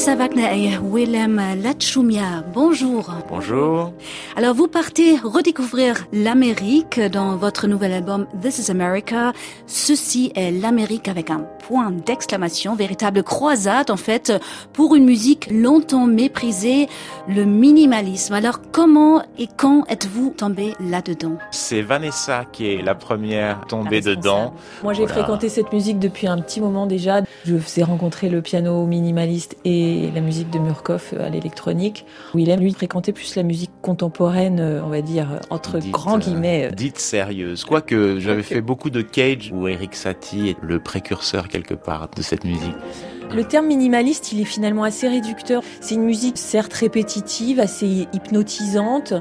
Vanessa Wagner et Willem Lachumia, bonjour. Bonjour. Alors vous partez redécouvrir l'Amérique dans votre nouvel album This is America. Ceci est l'Amérique avec un point d'exclamation, véritable croisade en fait pour une musique longtemps méprisée, le minimalisme. Alors comment et quand êtes-vous tombé là-dedans? C'est Vanessa qui est la première tombée dedans. Moi j'ai fréquenté cette musique depuis un petit moment déjà. Je vous ai rencontré le piano minimaliste et la musique de Murkoff à l'électronique. Willem, lui, fréquentait plus la musique contemporaine, euh, on va dire, entre grands guillemets. Euh, dite sérieuse. Quoique j'avais fait beaucoup de Cage où Eric Satie est le précurseur quelque part de cette musique. Le terme minimaliste, il est finalement assez réducteur. C'est une musique certes répétitive, assez hypnotisante,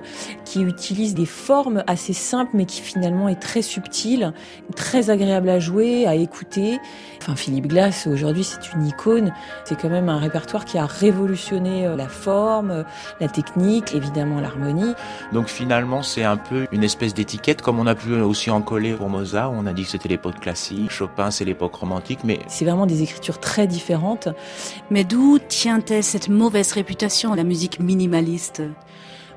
qui utilise des formes assez simples, mais qui finalement est très subtile, très agréable à jouer, à écouter. Enfin, Philippe Glass, aujourd'hui, c'est une icône. C'est quand même un répertoire qui a révolutionné euh, la forme, la technique, évidemment l'harmonie. Donc finalement, c'est un peu une espèce d'étiquette, comme on a pu aussi en coller pour Mozart. On a dit que c'était l'époque classique, Chopin, c'est l'époque romantique, mais... C'est vraiment des écritures très différentes mais d'où tient-elle cette mauvaise réputation, la musique minimaliste?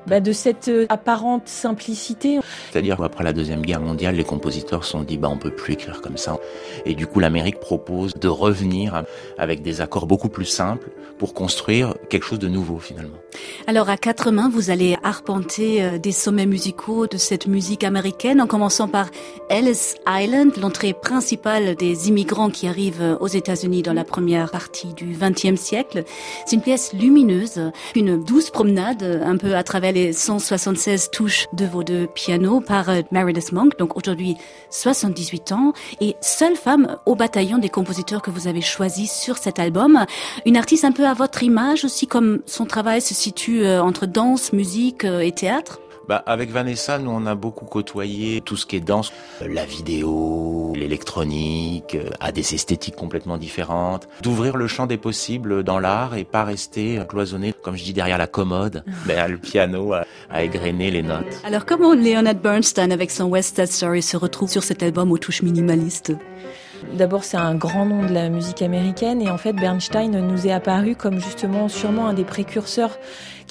Bah de cette euh, apparente simplicité. C'est-à-dire qu'après la Deuxième Guerre mondiale, les compositeurs se sont dit bah on peut plus écrire comme ça. Et du coup, l'Amérique propose de revenir avec des accords beaucoup plus simples pour construire quelque chose de nouveau finalement. Alors à quatre mains, vous allez arpenter euh, des sommets musicaux de cette musique américaine en commençant par Ellis Island, l'entrée principale des immigrants qui arrivent aux États-Unis dans la première partie du XXe siècle. C'est une pièce lumineuse, une douce promenade un peu à travers les 176 touches de vos deux pianos par euh, Meredith Monk, donc aujourd'hui 78 ans, et seule femme au bataillon des compositeurs que vous avez choisi sur cet album. Une artiste un peu à votre image aussi, comme son travail se situe euh, entre danse, musique euh, et théâtre? Bah, avec Vanessa, nous on a beaucoup côtoyé tout ce qui est danse, la vidéo, l'électronique, à des esthétiques complètement différentes. D'ouvrir le champ des possibles dans l'art et pas rester cloisonné, comme je dis, derrière la commode, mais le piano à, à, égrener les notes. Alors comment Leonard Bernstein avec son West Side Story se retrouve sur cet album aux touches minimalistes? D'abord, c'est un grand nom de la musique américaine et en fait, Bernstein nous est apparu comme justement sûrement un des précurseurs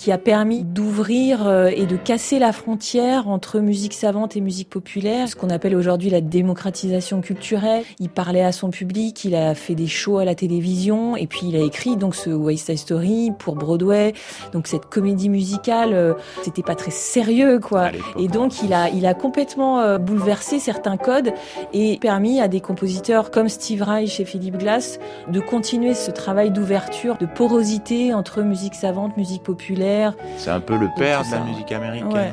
qui a permis d'ouvrir euh, et de casser la frontière entre musique savante et musique populaire, ce qu'on appelle aujourd'hui la démocratisation culturelle. Il parlait à son public, il a fait des shows à la télévision et puis il a écrit donc ce West Side Story pour Broadway. Donc cette comédie musicale, euh, c'était pas très sérieux quoi. Et donc il a il a complètement euh, bouleversé certains codes et permis à des compositeurs comme Steve Reich et Philippe Glass de continuer ce travail d'ouverture, de porosité entre musique savante, musique populaire c'est un peu le père de la musique américaine.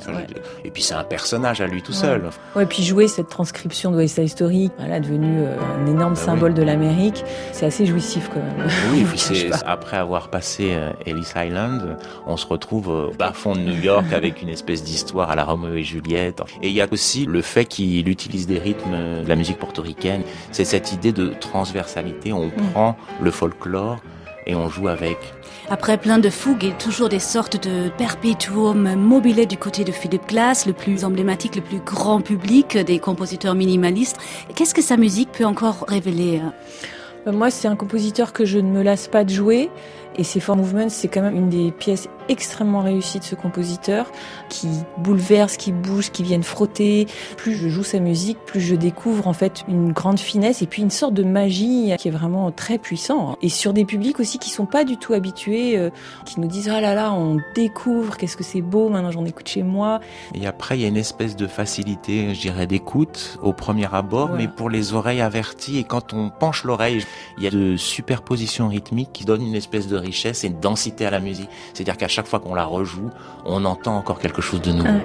Et puis c'est un personnage à lui tout seul. Ouais, et puis jouer cette transcription de West Side Story, voilà, devenu euh, un énorme bah symbole de l'Amérique, c'est assez jouissif quand même. Oui, puis c'est après avoir passé euh, Ellis Island, on se retrouve au bas fond de New York avec une espèce d'histoire à la Romeo et Juliette. Et il y a aussi le fait qu'il utilise des rythmes de la musique portoricaine. C'est cette idée de transversalité. On mm. prend le folklore et on joue avec. Après plein de fougues et toujours des sortes de perpétuum mobile du côté de Philip Glass, le plus emblématique, le plus grand public des compositeurs minimalistes, qu'est-ce que sa musique peut encore révéler? Euh, Moi, c'est un compositeur que je ne me lasse pas de jouer. Et ces Four Movements, c'est quand même une des pièces extrêmement réussies de ce compositeur, qui bouleverse, qui bouge, qui viennent frotter. Plus je joue sa musique, plus je découvre en fait une grande finesse et puis une sorte de magie qui est vraiment très puissant. Et sur des publics aussi qui sont pas du tout habitués, euh, qui nous disent ah là là, on découvre, qu'est-ce que c'est beau, maintenant j'en écoute chez moi. Et après, il y a une espèce de facilité, je dirais, d'écoute au premier abord, mais pour les oreilles averties. Et quand on penche l'oreille, il y a de superpositions rythmiques qui donnent une espèce de richesse et une densité à la musique. C'est-à-dire qu'à chaque fois qu'on la rejoue, on entend encore quelque chose de nouveau.